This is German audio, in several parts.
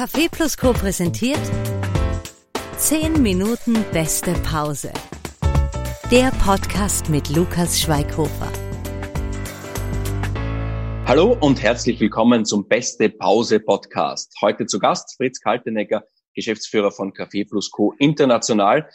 Café Plus Co. präsentiert 10 Minuten beste Pause. Der Podcast mit Lukas Schweighofer. Hallo und herzlich willkommen zum Beste Pause Podcast. Heute zu Gast Fritz Kaltenegger, Geschäftsführer von Café Plus Co. International.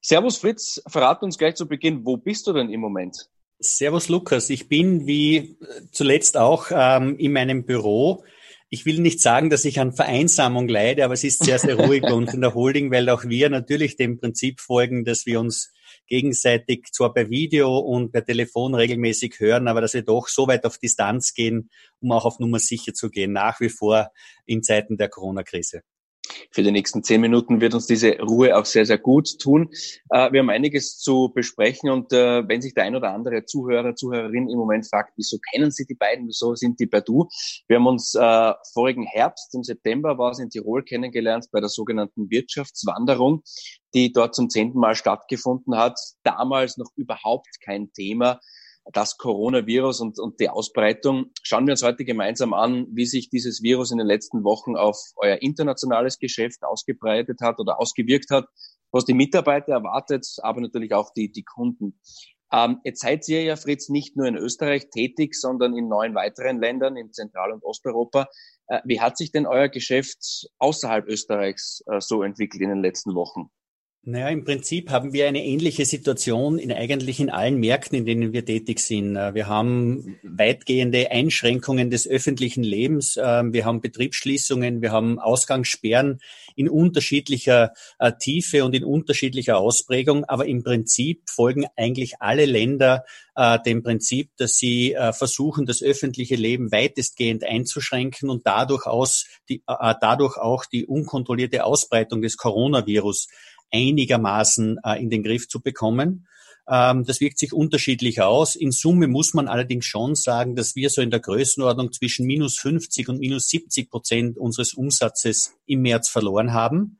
Servus Fritz, verrat uns gleich zu Beginn, wo bist du denn im Moment? Servus Lukas, ich bin wie zuletzt auch ähm, in meinem Büro ich will nicht sagen, dass ich an Vereinsamung leide, aber es ist sehr, sehr ruhig bei uns in der Holding, weil auch wir natürlich dem Prinzip folgen, dass wir uns gegenseitig zwar per Video und per Telefon regelmäßig hören, aber dass wir doch so weit auf Distanz gehen, um auch auf Nummer sicher zu gehen, nach wie vor in Zeiten der Corona-Krise für die nächsten zehn Minuten wird uns diese Ruhe auch sehr, sehr gut tun. Äh, wir haben einiges zu besprechen und äh, wenn sich der ein oder andere Zuhörer, Zuhörerin im Moment fragt, wieso kennen Sie die beiden, wieso sind die bei Du? Wir haben uns äh, vorigen Herbst, im September war es in Tirol kennengelernt bei der sogenannten Wirtschaftswanderung, die dort zum zehnten Mal stattgefunden hat. Damals noch überhaupt kein Thema das Coronavirus und, und die Ausbreitung. Schauen wir uns heute gemeinsam an, wie sich dieses Virus in den letzten Wochen auf euer internationales Geschäft ausgebreitet hat oder ausgewirkt hat, was die Mitarbeiter erwartet, aber natürlich auch die, die Kunden. Ähm, jetzt seid ihr ja, Fritz, nicht nur in Österreich tätig, sondern in neun weiteren Ländern in Zentral- und Osteuropa. Äh, wie hat sich denn euer Geschäft außerhalb Österreichs äh, so entwickelt in den letzten Wochen? Naja, im Prinzip haben wir eine ähnliche Situation in eigentlich in allen Märkten, in denen wir tätig sind. Äh, wir haben weitgehende Einschränkungen des öffentlichen Lebens. Ähm, wir haben Betriebsschließungen. Wir haben Ausgangssperren in unterschiedlicher äh, Tiefe und in unterschiedlicher Ausprägung. Aber im Prinzip folgen eigentlich alle Länder äh, dem Prinzip, dass sie versuchen, das öffentliche Leben weitestgehend einzuschränken und dadurch, aus die, dadurch auch die unkontrollierte Ausbreitung des Coronavirus einigermaßen äh, in den Griff zu bekommen. Ähm, das wirkt sich unterschiedlich aus. In Summe muss man allerdings schon sagen, dass wir so in der Größenordnung zwischen minus 50 und minus 70 Prozent unseres Umsatzes im März verloren haben.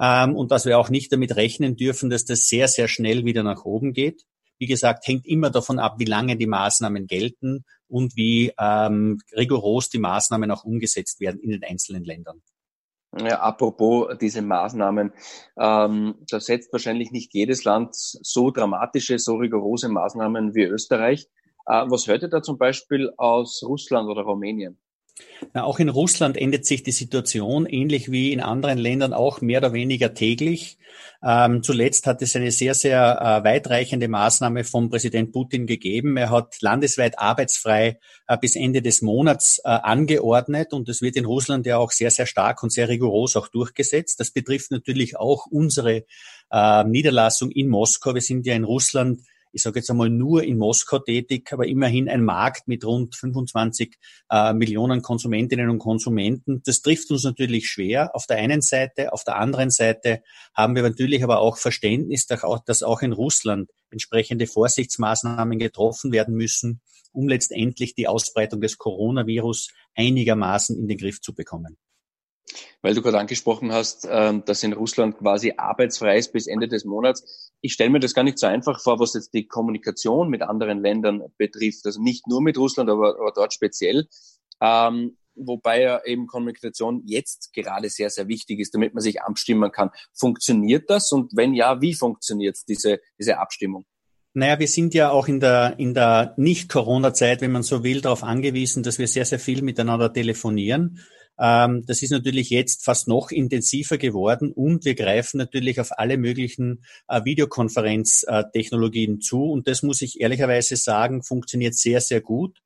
Ähm, und dass wir auch nicht damit rechnen dürfen, dass das sehr, sehr schnell wieder nach oben geht. Wie gesagt, hängt immer davon ab, wie lange die Maßnahmen gelten und wie ähm, rigoros die Maßnahmen auch umgesetzt werden in den einzelnen Ländern. Ja, apropos diese Maßnahmen, ähm, da setzt wahrscheinlich nicht jedes Land so dramatische, so rigorose Maßnahmen wie Österreich. Äh, was hört ihr da zum Beispiel aus Russland oder Rumänien? Na, auch in Russland endet sich die Situation ähnlich wie in anderen Ländern auch mehr oder weniger täglich. Ähm, zuletzt hat es eine sehr, sehr äh, weitreichende Maßnahme vom Präsident Putin gegeben. Er hat landesweit arbeitsfrei äh, bis Ende des Monats äh, angeordnet und das wird in Russland ja auch sehr, sehr stark und sehr rigoros auch durchgesetzt. Das betrifft natürlich auch unsere äh, Niederlassung in Moskau. Wir sind ja in Russland ich sage jetzt einmal nur in Moskau tätig, aber immerhin ein Markt mit rund 25 äh, Millionen Konsumentinnen und Konsumenten. Das trifft uns natürlich schwer auf der einen Seite. Auf der anderen Seite haben wir natürlich aber auch Verständnis, dass auch, in Russland entsprechende Vorsichtsmaßnahmen getroffen werden müssen, um letztendlich die Ausbreitung des Coronavirus einigermaßen in den Griff zu bekommen. Weil du gerade angesprochen hast, ähm, dass in Russland quasi arbeitsfrei ist bis Ende des Monats. Ich stelle mir das gar nicht so einfach vor, was jetzt die Kommunikation mit anderen Ländern betrifft. Also nicht nur mit Russland, aber, aber dort speziell. Ähm, wobei ja eben Kommunikation jetzt gerade sehr, sehr wichtig ist, damit man sich abstimmen kann. Funktioniert das? Und wenn ja, wie funktioniert diese, diese Abstimmung? Naja, wir sind ja auch in der, in der Nicht-Corona-Zeit, wenn man so will, darauf angewiesen, dass wir sehr, sehr viel miteinander telefonieren. Ähm, das ist natürlich jetzt fast noch intensiver geworden und wir greifen natürlich auf alle möglichen äh, Videokonferenztechnologien zu und das muss ich ehrlicherweise sagen, funktioniert sehr, sehr gut.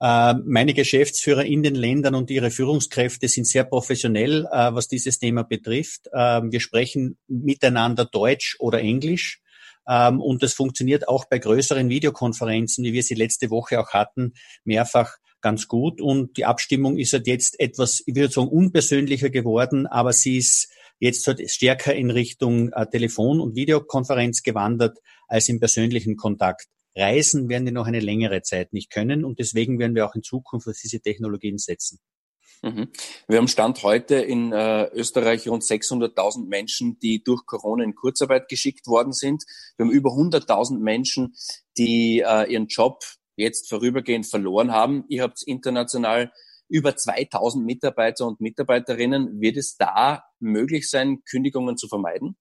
Ähm, meine Geschäftsführer in den Ländern und ihre Führungskräfte sind sehr professionell, äh, was dieses Thema betrifft. Ähm, wir sprechen miteinander Deutsch oder Englisch. und das funktioniert auch bei größeren Videokonferenzen, wie wir sie letzte Woche auch hatten, mehrfach ganz gut. Und die Abstimmung ist halt jetzt etwas, ich würde sagen, unpersönlicher geworden, aber sie ist jetzt halt stärker in Richtung äh, Telefon- und Videokonferenz gewandert als im persönlichen Kontakt. Reisen werden wir noch eine längere Zeit nicht können und deswegen werden wir auch in Zukunft auf diese Technologien setzen. Mhm. Wir haben Stand heute in äh, Österreich rund 600.000 Menschen, die durch Corona in Kurzarbeit geschickt worden sind. Wir haben über 100.000 Menschen, die äh, ihren Job jetzt vorübergehend verloren haben. Ihr habt international über 2000 Mitarbeiter und Mitarbeiterinnen. Wird es da möglich sein, Kündigungen zu vermeiden?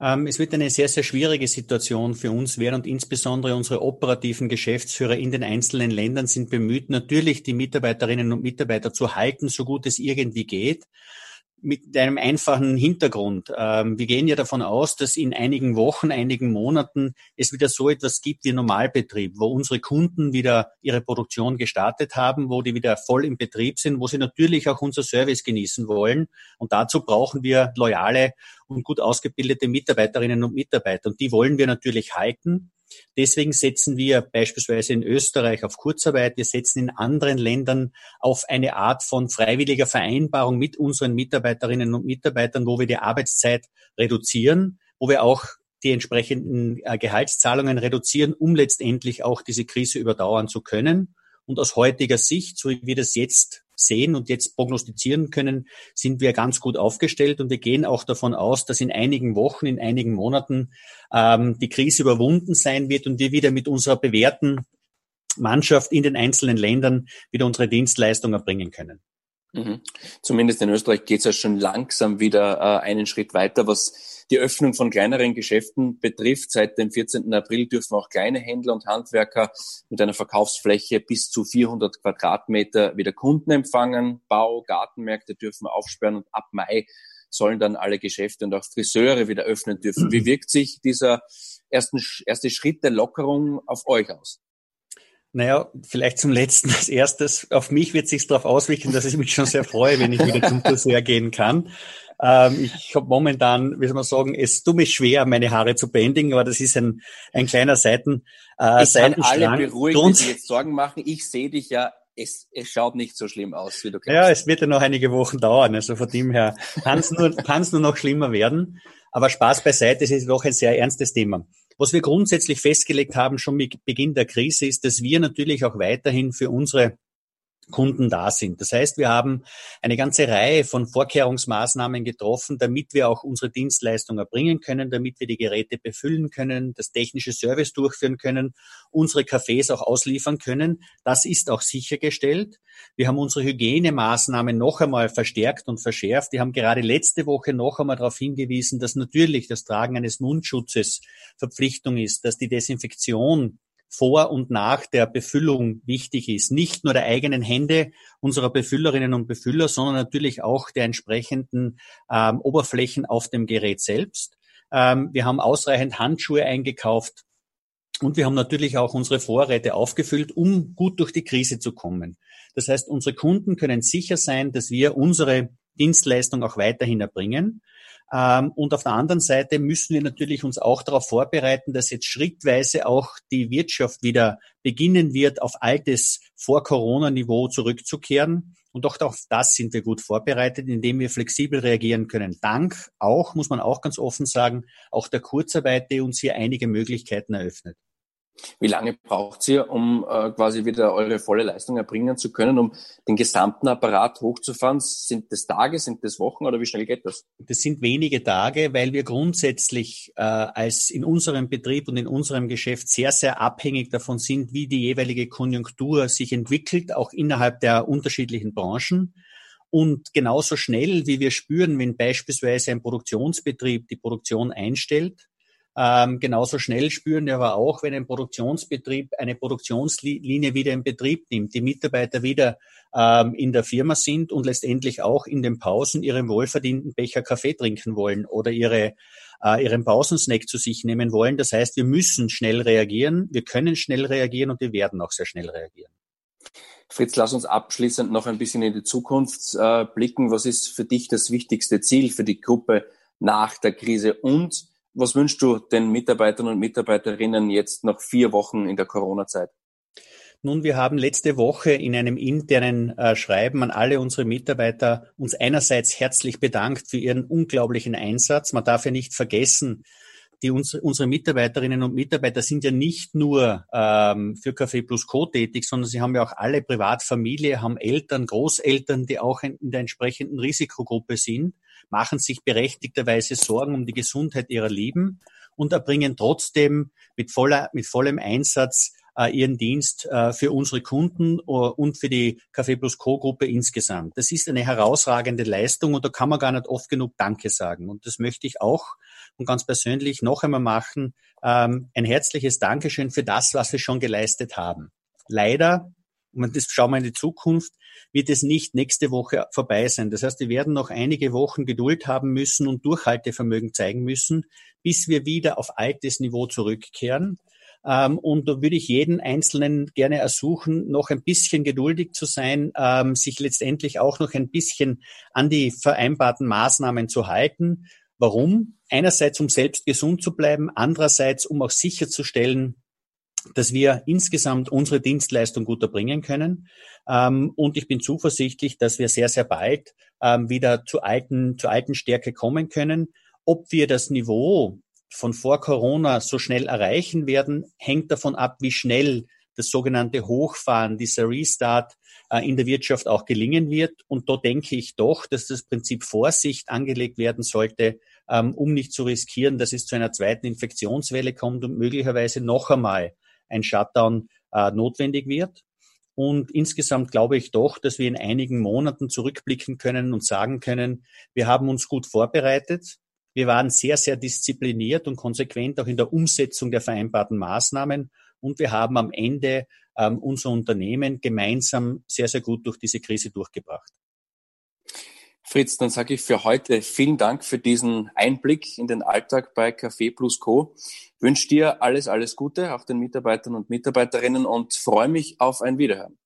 Ähm, es wird eine sehr, sehr schwierige Situation für uns werden und insbesondere unsere operativen Geschäftsführer in den einzelnen Ländern sind bemüht, natürlich die Mitarbeiterinnen und Mitarbeiter zu halten, so gut es irgendwie geht mit einem einfachen Hintergrund. Ähm, wir gehen ja davon aus, dass in einigen Wochen, einigen Monaten es wieder so etwas gibt wie Normalbetrieb, wo unsere Kunden wieder ihre Produktion gestartet haben, wo die wieder voll im Betrieb sind, wo sie natürlich auch unser Service genießen wollen. Und dazu brauchen wir loyale und gut ausgebildete Mitarbeiterinnen und Mitarbeiter. Und die wollen wir natürlich halten. Deswegen setzen wir beispielsweise in Österreich auf Kurzarbeit. Wir setzen in anderen Ländern auf eine Art von freiwilliger Vereinbarung mit unseren Mitarbeiterinnen und Mitarbeitern, wo wir die Arbeitszeit reduzieren, wo wir auch die entsprechenden äh, Gehaltszahlungen reduzieren, um letztendlich auch diese Krise überdauern zu können. Und aus heutiger Sicht, so wie wir das jetzt sehen und jetzt prognostizieren können, sind wir ganz gut aufgestellt und wir gehen auch davon aus, dass in einigen Wochen, in einigen Monaten ähm, die Krise überwunden sein wird und wir wieder mit unserer bewährten Mannschaft in den einzelnen Ländern wieder unsere Dienstleistung erbringen können. Mhm. Zumindest in Österreich geht es ja schon langsam wieder äh, einen Schritt weiter, was die Öffnung von kleineren Geschäften betrifft. Seit dem 14. April dürfen auch kleine Händler und Handwerker mit einer Verkaufsfläche bis zu 400 Quadratmeter wieder Kunden empfangen. Bau, Gartenmärkte dürfen aufsperren und ab Mai sollen dann alle Geschäfte und auch Friseure wieder öffnen dürfen. Wie wirkt sich dieser ersten, erste Schritt der Lockerung auf euch aus? Naja, vielleicht zum Letzten als erstes. Auf mich wird sich darauf auswirken, dass ich mich schon sehr freue, wenn ich wieder zum Friseur gehen kann. Ähm, ich habe momentan, wie soll man sagen, es tut mir schwer, meine Haare zu bändigen, aber das ist ein, ein kleiner Seiten. Äh, ich kann alle beruhigen, die sich jetzt Sorgen machen. Ich sehe dich ja es, es schaut nicht so schlimm aus, wie du glaubst. Ja, es wird ja noch einige Wochen dauern. Also von dem her kann es nur, kann's nur noch schlimmer werden. Aber Spaß beiseite, es ist doch ein sehr ernstes Thema. Was wir grundsätzlich festgelegt haben, schon mit Beginn der Krise, ist, dass wir natürlich auch weiterhin für unsere Kunden da sind. Das heißt, wir haben eine ganze Reihe von Vorkehrungsmaßnahmen getroffen, damit wir auch unsere Dienstleistung erbringen können, damit wir die Geräte befüllen können, das technische Service durchführen können, unsere Cafés auch ausliefern können. Das ist auch sichergestellt. Wir haben unsere Hygienemaßnahmen noch einmal verstärkt und verschärft. Wir haben gerade letzte Woche noch einmal darauf hingewiesen, dass natürlich das Tragen eines Mundschutzes Verpflichtung ist, dass die Desinfektion vor und nach der Befüllung wichtig ist. Nicht nur der eigenen Hände unserer Befüllerinnen und Befüller, sondern natürlich auch der entsprechenden ähm, Oberflächen auf dem Gerät selbst. Ähm, wir haben ausreichend Handschuhe eingekauft. Und wir haben natürlich auch unsere Vorräte aufgefüllt, um gut durch die Krise zu kommen. Das heißt, unsere Kunden können sicher sein, dass wir unsere Dienstleistung auch weiterhin erbringen. Ähm, und auf der anderen Seite müssen wir natürlich uns auch darauf vorbereiten, dass jetzt schrittweise auch die Wirtschaft wieder beginnen wird, auf altes Vor-Corona-Niveau zurückzukehren. Und auch auf das sind wir gut vorbereitet, indem wir flexibel reagieren können. Dank auch, muss man auch ganz offen sagen, auch der Kurzarbeit, die uns hier einige Möglichkeiten eröffnet. Wie lange braucht ihr, um äh, quasi wieder eure volle Leistung erbringen zu können, um den gesamten Apparat hochzufahren? Sind das Tage, sind das Wochen oder wie schnell geht das? Das sind wenige Tage, weil wir grundsätzlich äh, als in unserem Betrieb und in unserem Geschäft sehr, sehr abhängig davon sind, wie die jeweilige Konjunktur sich entwickelt, auch innerhalb der unterschiedlichen Branchen. Und genauso schnell, wie wir spüren, wenn beispielsweise ein Produktionsbetrieb die Produktion einstellt, ähm, genauso schnell spüren wir aber auch, wenn ein Produktionsbetrieb eine Produktionslinie wieder in Betrieb nimmt, die Mitarbeiter wieder ähm, in der Firma sind und letztendlich auch in den Pausen ihren wohlverdienten Becher Kaffee trinken wollen oder ihre, äh, ihren Pausensnack zu sich nehmen wollen. Das heißt, wir müssen schnell reagieren, wir können schnell reagieren und wir werden auch sehr schnell reagieren. Fritz, lass uns abschließend noch ein bisschen in die Zukunft äh, blicken. Was ist für dich das wichtigste Ziel für die Gruppe nach der Krise und was wünschst du den Mitarbeitern und Mitarbeiterinnen jetzt nach vier Wochen in der Corona-Zeit? Nun, wir haben letzte Woche in einem internen äh, Schreiben an alle unsere Mitarbeiter uns einerseits herzlich bedankt für ihren unglaublichen Einsatz. Man darf ja nicht vergessen, die uns, unsere Mitarbeiterinnen und Mitarbeiter sind ja nicht nur ähm, für Café Plus Co. tätig, sondern sie haben ja auch alle Privatfamilie, haben Eltern, Großeltern, die auch in, in der entsprechenden Risikogruppe sind machen sich berechtigterweise Sorgen um die Gesundheit ihrer Lieben und erbringen trotzdem mit, voller, mit vollem Einsatz äh, ihren Dienst äh, für unsere Kunden äh, und für die Café Plus Co. Gruppe insgesamt. Das ist eine herausragende Leistung und da kann man gar nicht oft genug Danke sagen. Und das möchte ich auch und ganz persönlich noch einmal machen. Ähm, ein herzliches Dankeschön für das, was wir schon geleistet haben. Leider und das schauen wir in die Zukunft, wird es nicht nächste Woche vorbei sein. Das heißt, wir werden noch einige Wochen Geduld haben müssen und Durchhaltevermögen zeigen müssen, bis wir wieder auf altes Niveau zurückkehren. Ähm, und da würde ich jeden Einzelnen gerne ersuchen, noch ein bisschen geduldig zu sein, ähm, sich letztendlich auch noch ein bisschen an die vereinbarten Maßnahmen zu halten. Warum? Einerseits, um selbst gesund zu bleiben, andererseits, um auch sicherzustellen, dass wir insgesamt unsere Dienstleistung gut erbringen können. Ähm, und ich bin zuversichtlich, dass wir sehr, sehr bald ähm, wieder zu alten, zu alten Stärke kommen können. Ob wir das Niveau von vor Corona so schnell erreichen werden, hängt davon ab, wie schnell das sogenannte Hochfahren, dieser Restart äh, in der Wirtschaft auch gelingen wird. Und da denke ich doch, dass das Prinzip Vorsicht angelegt werden sollte, ähm, um nicht zu riskieren, dass es zu einer zweiten Infektionswelle kommt und möglicherweise noch einmal ein Shutdown äh, notwendig wird. Und insgesamt glaube ich doch, dass wir in einigen Monaten zurückblicken können und sagen können, wir haben uns gut vorbereitet. Wir waren sehr, sehr diszipliniert und konsequent auch in der Umsetzung der vereinbarten Maßnahmen. Und wir haben am Ende ähm, unser Unternehmen gemeinsam sehr, sehr gut durch diese Krise durchgebracht. Fritz, dann sage ich für heute vielen Dank für diesen Einblick in den Alltag bei Café Plus Co. Wünsche dir alles, alles Gute, auch den Mitarbeitern und Mitarbeiterinnen und freue mich auf ein Wiederhören.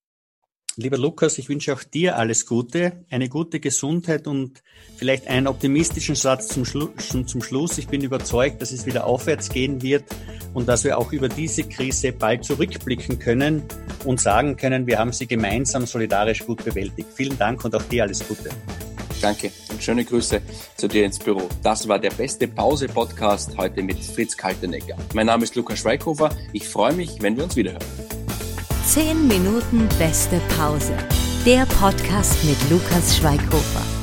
Lieber Lukas, ich wünsche auch dir alles Gute, eine gute Gesundheit und vielleicht einen optimistischen Satz zum, Schlu zum Schluss. Ich bin überzeugt, dass es wieder aufwärts gehen wird und dass wir auch über diese Krise bald zurückblicken können und sagen können, wir haben sie gemeinsam solidarisch gut bewältigt. Vielen Dank und auch dir alles Gute. Danke und schöne Grüße zu dir ins Büro. Das war der beste Pause-Podcast heute mit Fritz Kaltenegger. Mein Name ist Lukas Schweighofer. Ich freue mich, wenn wir uns wiederhören. 10 Minuten beste Pause. Der Podcast mit Lukas Schweighofer.